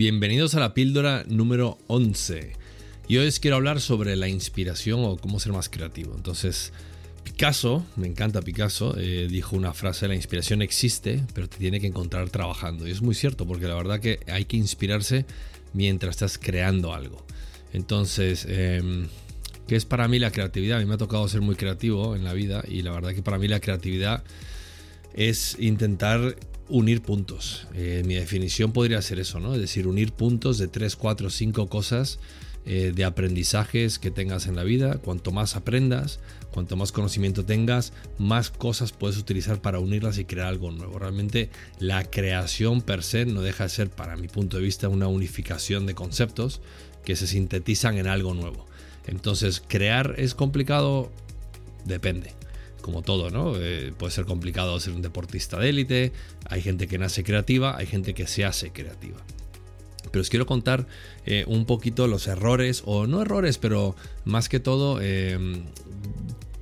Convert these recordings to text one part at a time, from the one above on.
Bienvenidos a la píldora número 11. Y hoy os quiero hablar sobre la inspiración o cómo ser más creativo. Entonces, Picasso, me encanta Picasso, eh, dijo una frase, la inspiración existe, pero te tiene que encontrar trabajando. Y es muy cierto, porque la verdad que hay que inspirarse mientras estás creando algo. Entonces, eh, ¿qué es para mí la creatividad? A mí me ha tocado ser muy creativo en la vida y la verdad que para mí la creatividad es intentar unir puntos. Eh, mi definición podría ser eso, ¿no? Es decir, unir puntos de 3, 4, 5 cosas eh, de aprendizajes que tengas en la vida. Cuanto más aprendas, cuanto más conocimiento tengas, más cosas puedes utilizar para unirlas y crear algo nuevo. Realmente la creación per se no deja de ser, para mi punto de vista, una unificación de conceptos que se sintetizan en algo nuevo. Entonces, crear es complicado, depende como todo, ¿no? Eh, puede ser complicado ser un deportista de élite, hay gente que nace creativa, hay gente que se hace creativa. Pero os quiero contar eh, un poquito los errores, o no errores, pero más que todo, em,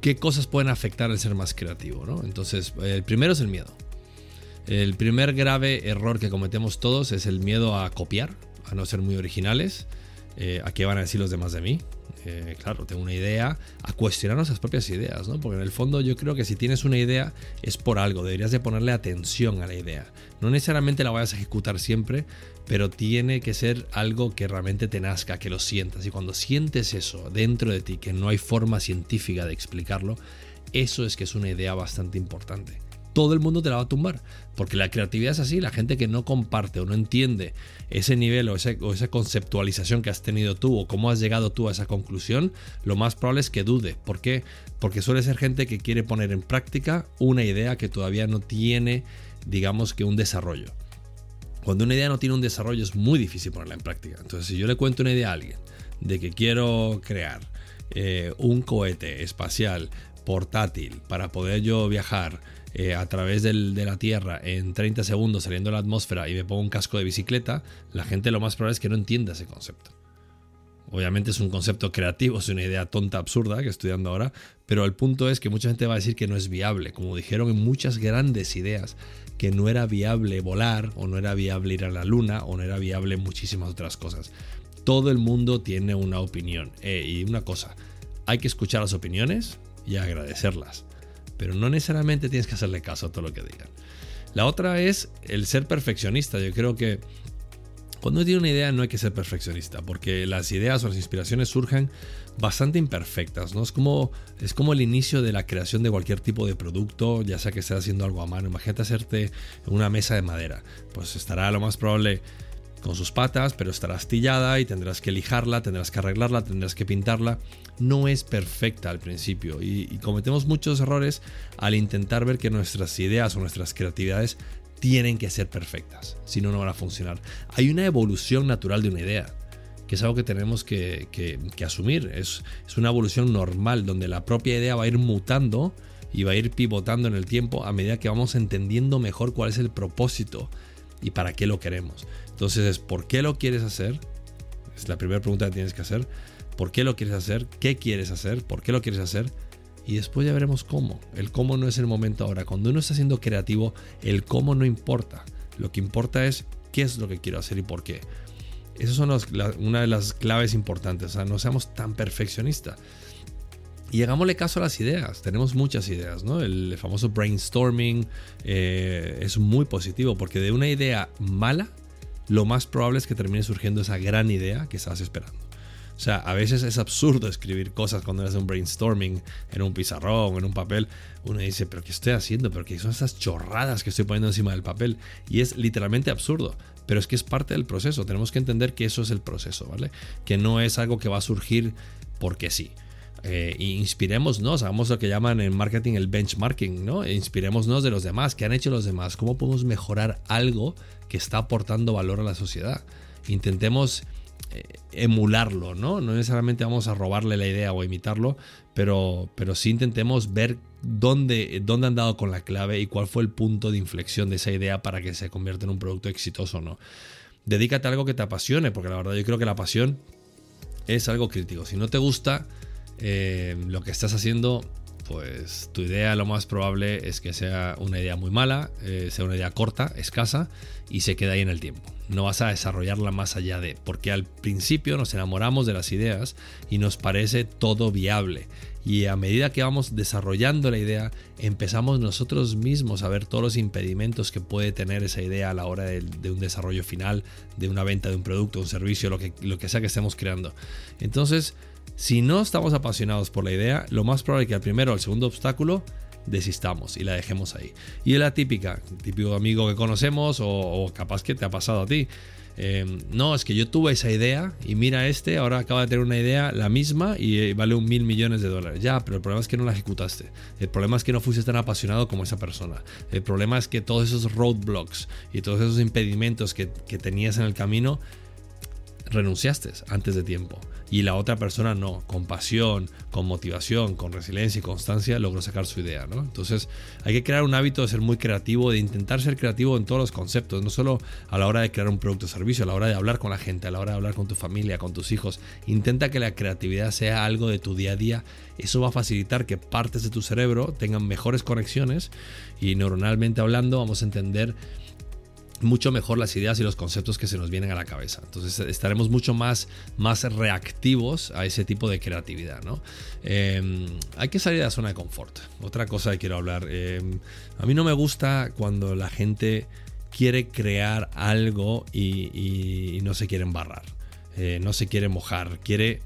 qué cosas pueden afectar el ser más creativo, ¿no? Entonces, el primero es el miedo. El primer grave error que cometemos todos es el miedo a copiar, a no ser muy originales. Eh, ¿A qué van a decir los demás de mí? Eh, claro, tengo una idea, a cuestionar nuestras propias ideas, ¿no? Porque en el fondo yo creo que si tienes una idea es por algo, deberías de ponerle atención a la idea. No necesariamente la vayas a ejecutar siempre, pero tiene que ser algo que realmente te nazca, que lo sientas. Y cuando sientes eso dentro de ti, que no hay forma científica de explicarlo, eso es que es una idea bastante importante todo el mundo te la va a tumbar. Porque la creatividad es así, la gente que no comparte o no entiende ese nivel o, esa conceptualización que has tenido tú o cómo has llegado tú a esa conclusión, lo más probable es que dude. ¿Por qué? Porque suele ser gente que quiere poner en práctica una idea que todavía no tiene, digamos que un desarrollo. Cuando una idea no tiene un desarrollo es muy difícil ponerla en práctica. Entonces, si yo le cuento una idea a alguien de que quiero crear eh, un cohete espacial portátil para poder yo viajar eh, a través de la Tierra en 30 segundos saliendo de la atmósfera y me pongo un casco de bicicleta, la gente lo más probable es que no entienda ese concepto. Obviamente es un concepto creativo, es una idea tonta, absurda que estoy dando ahora, pero el punto es que mucha gente va a decir que no es viable, como dijeron en muchas grandes ideas, que no era viable volar, o no era viable ir a la luna, o no era viable muchísimas otras cosas. Todo el mundo tiene una opinión. Eh, y una cosa, hay que escuchar las opiniones y agradecerlas pero no necesariamente tienes que hacerle caso a todo lo que digan. La otra es el ser perfeccionista. Yo creo que cuando uno tiene una idea no hay que ser perfeccionista, porque las ideas o las inspiraciones surgen bastante imperfectas, ¿no? Es como, es como el inicio de la creación de cualquier tipo de producto, ya sea que estés haciendo algo a mano. Imagínate hacerte una mesa de madera, pues estará lo más probable con sus patas, pero estará astillada y tendrás que lijarla, tendrás que arreglarla, tendrás que pintarla. No es perfecta al principio y, cometemos muchos errores al intentar ver que nuestras ideas o nuestras creatividades tienen que ser perfectas, si no, no van a funcionar. Hay una evolución natural de una idea, que es algo que tenemos que asumir. Es, es una evolución normal donde la propia idea va a ir mutando y va a ir pivotando en el tiempo a medida que vamos entendiendo mejor cuál es el propósito y para qué lo queremos. Entonces es ¿por qué lo quieres hacer? Es la primera pregunta que tienes que hacer. ¿Por qué lo quieres hacer? ¿Qué quieres hacer? ¿Por qué lo quieres hacer? Y después ya veremos cómo. El cómo no es el momento ahora. Cuando uno está siendo creativo, el cómo no importa. Lo que importa es qué es lo que quiero hacer y por qué. Esas son una de las claves importantes. O sea, no seamos tan perfeccionistas. Y hagámosle caso a las ideas. Tenemos muchas ideas, ¿no? El famoso brainstorming eh, es muy positivo porque de una idea mala, lo más probable es que termine surgiendo esa gran idea que estás esperando. O sea, a veces es absurdo escribir cosas cuando haces un brainstorming en un pizarrón, en un papel. Uno dice, pero ¿qué estoy haciendo? ¿Pero qué son esas chorradas que estoy poniendo encima del papel? Y es literalmente absurdo. Pero es que es parte del proceso. Tenemos que entender que eso es el proceso, ¿vale? Que no es algo que va a surgir porque sí. Eh, inspirémonos, hagamos lo que llaman en marketing el benchmarking, ¿no? Inspirémonos de los demás, qué han hecho los demás, cómo podemos mejorar algo que está aportando valor a la sociedad. Intentemos eh, emularlo, ¿no? No necesariamente vamos a robarle la idea o imitarlo, pero, pero sí intentemos ver dónde, dónde han dado con la clave y cuál fue el punto de inflexión de esa idea para que se convierta en un producto exitoso o no. Dedícate a algo que te apasione, porque la verdad yo creo que la pasión es algo crítico. Si no te gusta, eh, lo que estás haciendo, pues tu idea lo más probable es que sea una idea muy mala, eh, sea una idea corta, escasa y se queda ahí en el tiempo. No vas a desarrollarla más allá de, porque al principio nos enamoramos de las ideas y nos parece todo viable. Y a medida que vamos desarrollando la idea, empezamos nosotros mismos a ver todos los impedimentos que puede tener esa idea a la hora de, un desarrollo final, de una venta de un producto, un servicio, lo que, lo que sea que estemos creando. Entonces, si no estamos apasionados por la idea, lo más probable es que al primero o al segundo obstáculo desistamos y la dejemos ahí. Y es la típica, típico amigo que conocemos o, capaz que te ha pasado a ti. Em, no, es que yo tuve esa idea y mira este, ahora acaba de tener una idea la misma y eh, vale un mil millones de dólares. Ya, pero el problema es que no la ejecutaste. El problema es que no fuiste tan apasionado como esa persona. El problema es que todos esos roadblocks y todos esos impedimentos que tenías en el camino renunciaste antes de tiempo y la otra persona no, con pasión, con motivación, con resiliencia y constancia logró sacar su idea, ¿no? Entonces hay que crear un hábito de ser muy creativo, de intentar ser creativo en todos los conceptos, no solo a la hora de crear un producto o servicio, a la hora de hablar con la gente, a la hora de hablar con tu familia, con tus hijos. Intenta que la creatividad sea algo de tu día a día. Eso va a facilitar que partes de tu cerebro tengan mejores conexiones y neuronalmente hablando vamos a entender mucho mejor las ideas y los conceptos que se nos vienen a la cabeza. Entonces estaremos mucho más, más reactivos a ese tipo de creatividad. ¿no? Em, hay que salir de la zona de confort. Otra cosa que quiero hablar. Em, a mí no me gusta cuando la gente quiere crear algo y, no se quiere embarrar. Eh, no se quiere mojar. Quiere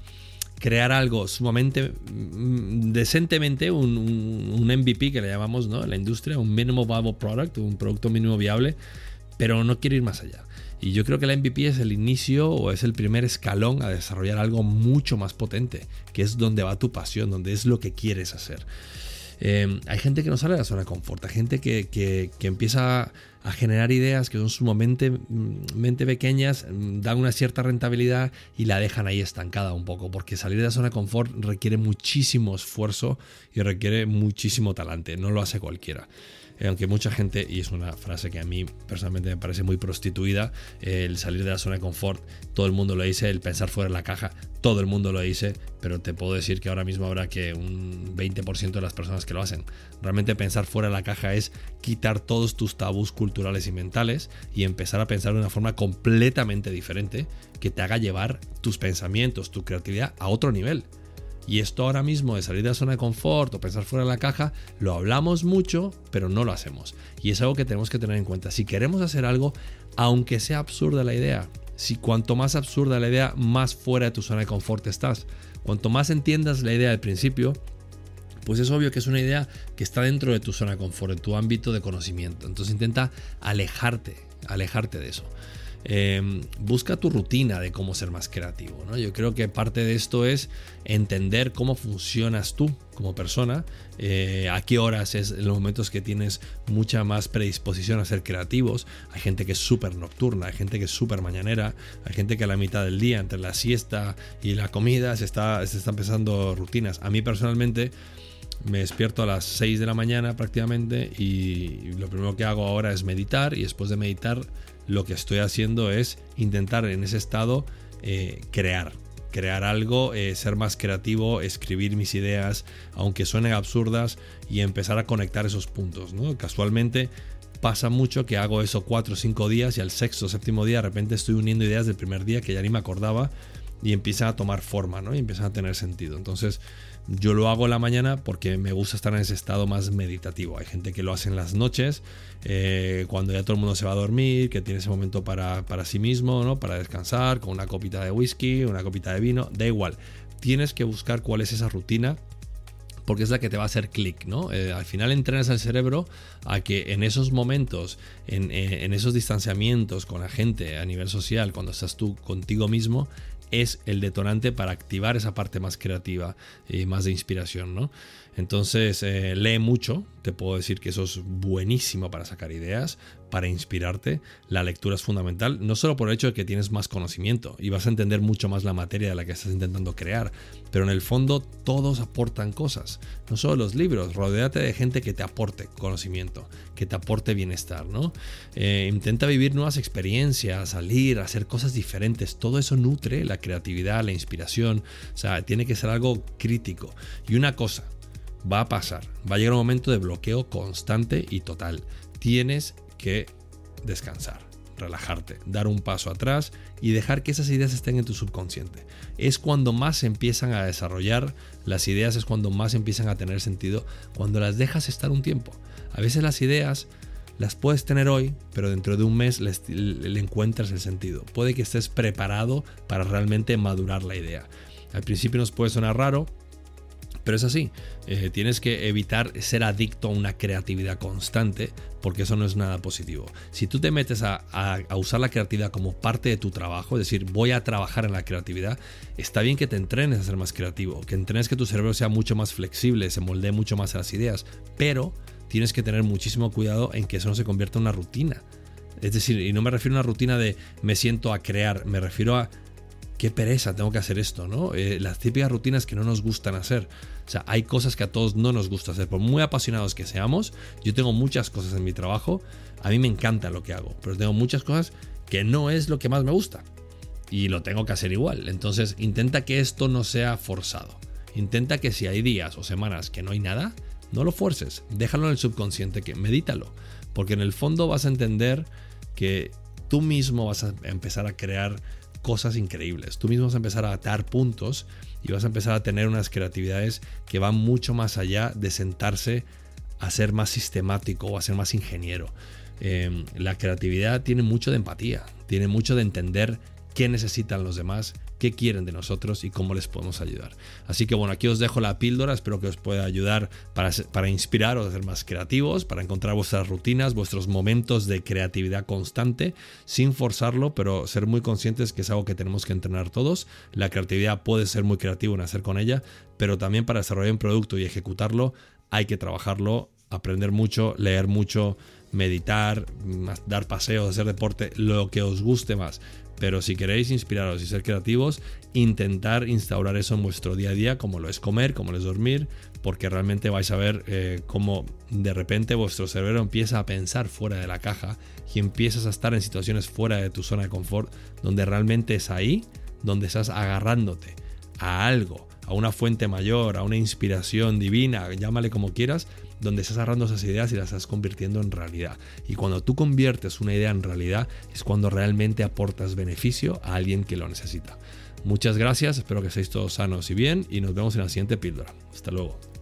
crear algo sumamente mm, decentemente, un, un, MVP que le llamamos ¿no? en la industria, un minimal viable product, un producto mínimo viable pero no quiero ir más allá. Y yo creo que la MVP es el inicio o es el primer escalón a desarrollar algo mucho más potente, que es donde va tu pasión, donde es lo que quieres hacer. Em, hay gente que no sale de la zona de confort, hay gente que, que, empieza a generar ideas que son sumamente mente pequeñas, mm, dan una cierta rentabilidad y la dejan ahí estancada un poco, porque salir de la zona de confort requiere muchísimo esfuerzo y requiere muchísimo talante, no lo hace cualquiera. Eh, aunque mucha gente, y es una frase que a mí personalmente me parece muy prostituida, el salir de la zona de confort, todo el mundo lo dice, el pensar fuera de la caja, todo el mundo lo dice, pero te puedo decir que ahora mismo habrá que un 20% de las personas que lo hacen. Realmente pensar fuera de la caja es quitar todos tus tabús culturales y mentales y empezar a pensar de una forma completamente diferente que te haga llevar tus pensamientos, tu creatividad a otro nivel. Y esto ahora mismo de salir de la zona de confort o pensar fuera de la caja, lo hablamos mucho, pero no lo hacemos. Y es algo que tenemos que tener en cuenta. Si queremos hacer algo, aunque sea absurda la idea, si cuanto más absurda la idea, más fuera de tu zona de confort estás. Cuanto más entiendas la idea al principio, pues es obvio que es una idea que está dentro de tu zona de confort, en tu ámbito de conocimiento. Entonces intenta alejarte, alejarte de eso. Em, busca tu rutina de cómo ser más creativo. ¿no? Yo creo que parte de esto es entender cómo funcionas tú como persona, eh, a qué horas es en los momentos que tienes mucha más predisposición a ser creativos. Hay gente que es súper nocturna, hay gente que es súper mañanera, hay gente que a la mitad del día, entre la siesta y la comida, se, está, se están empezando rutinas. A mí personalmente me despierto a las 6 de la mañana prácticamente y lo primero que hago ahora es meditar y después de meditar lo que estoy haciendo es intentar en ese estado eh, crear, crear algo, eh, ser más creativo, escribir mis ideas, aunque suenen absurdas, y empezar a conectar esos puntos. Casualmente pasa mucho que hago eso cuatro o cinco días y al sexto o séptimo día de repente estoy uniendo ideas del primer día que ya ni me acordaba y empiezan a tomar forma, ¿no? Y empiezan a tener sentido. Entonces, yo lo hago en la mañana porque me gusta estar en ese estado más meditativo. Hay gente que lo hace en las noches, eh, cuando ya todo el mundo se va a dormir, que tiene ese momento para, sí mismo, ¿no? Para descansar, con una copita de whisky, una copita de vino, da igual. Tienes que buscar cuál es esa rutina porque es la que te va a hacer clic, ¿no? Eh, al final entrenas al cerebro a que en esos momentos, en, en, esos distanciamientos con la gente a nivel social, cuando estás tú contigo mismo, es el detonante para activar esa parte más creativa y más de inspiración, ¿no? Entonces, eh, lee mucho, te puedo decir que eso es buenísimo para sacar ideas, para inspirarte. La lectura es fundamental, no solo por el hecho de que tienes más conocimiento y vas a entender mucho más la materia de la que estás intentando crear, pero en el fondo todos aportan cosas, no solo los libros, rodéate de gente que te aporte conocimiento, que te aporte bienestar, ¿no? Eh, intenta vivir nuevas experiencias, salir, hacer cosas diferentes, todo eso nutre la creatividad, la inspiración, o sea, tiene que ser algo crítico. Y una cosa, Va a pasar. Va a llegar un momento de bloqueo constante y total. Tienes que descansar, relajarte, dar un paso atrás y dejar que esas ideas estén en tu subconsciente. Es cuando más se empiezan a desarrollar las ideas, es cuando más empiezan a tener sentido, cuando las dejas estar un tiempo. A veces las ideas las puedes tener hoy, pero dentro de un mes le, encuentras el sentido. Puede que estés preparado para realmente madurar la idea. Al principio nos puede sonar raro, pero es así. Eh, tienes que evitar ser adicto a una creatividad constante porque eso no es nada positivo. Si tú te metes a, a, usar la creatividad como parte de tu trabajo, es decir, voy a trabajar en la creatividad, está bien que te entrenes a ser más creativo, que entrenes que tu cerebro sea mucho más flexible, se moldee mucho más a las ideas, pero tienes que tener muchísimo cuidado en que eso no se convierta en una rutina. Es decir, y no me refiero a una rutina de me siento a crear, me refiero a qué pereza tengo que hacer esto, ¿no? Eh, las típicas rutinas que no nos gustan hacer. O sea, hay cosas que a todos no nos gusta hacer. Por muy apasionados que seamos, yo tengo muchas cosas en mi trabajo, a mí me encanta lo que hago, pero tengo muchas cosas que no es lo que más me gusta. Y lo tengo que hacer igual. Entonces, intenta que esto no sea forzado. Intenta que si hay días o semanas que no hay nada, no lo fuerces, déjalo en el subconsciente, que medítalo, porque en el fondo vas a entender que tú mismo vas a empezar a crear cosas increíbles, tú mismo vas a empezar a atar puntos y vas a empezar a tener unas creatividades que van mucho más allá de sentarse a ser más sistemático o a ser más ingeniero. Em, la creatividad tiene mucho de empatía, tiene mucho de entender qué necesitan los demás, qué quieren de nosotros y cómo les podemos ayudar. Así que bueno, aquí os dejo la píldora, espero que os pueda ayudar para, para inspiraros a ser más creativos, para encontrar vuestras rutinas, vuestros momentos de creatividad constante, sin forzarlo, pero ser muy conscientes que es algo que tenemos que entrenar todos. La creatividad puede ser muy creativo en hacer con ella, pero también para desarrollar un producto y ejecutarlo hay que trabajarlo, aprender mucho, leer mucho, meditar, dar paseos, hacer deporte, lo que os guste más. Pero si queréis inspiraros y ser creativos, intentar instaurar eso en vuestro día a día, como lo es comer, como lo es dormir, porque realmente vais a ver eh, cómo de repente vuestro cerebro empieza a pensar fuera de la caja y empiezas a estar en situaciones fuera de tu zona de confort, donde realmente es ahí donde estás agarrándote a algo, a una fuente mayor, a una inspiración divina, llámale como quieras, donde estás agarrando esas ideas y las estás convirtiendo en realidad. Y cuando tú conviertes una idea en realidad es cuando realmente aportas beneficio a alguien que lo necesita. Muchas gracias, espero que estéis todos sanos y bien y nos vemos en la siguiente píldora. Hasta luego.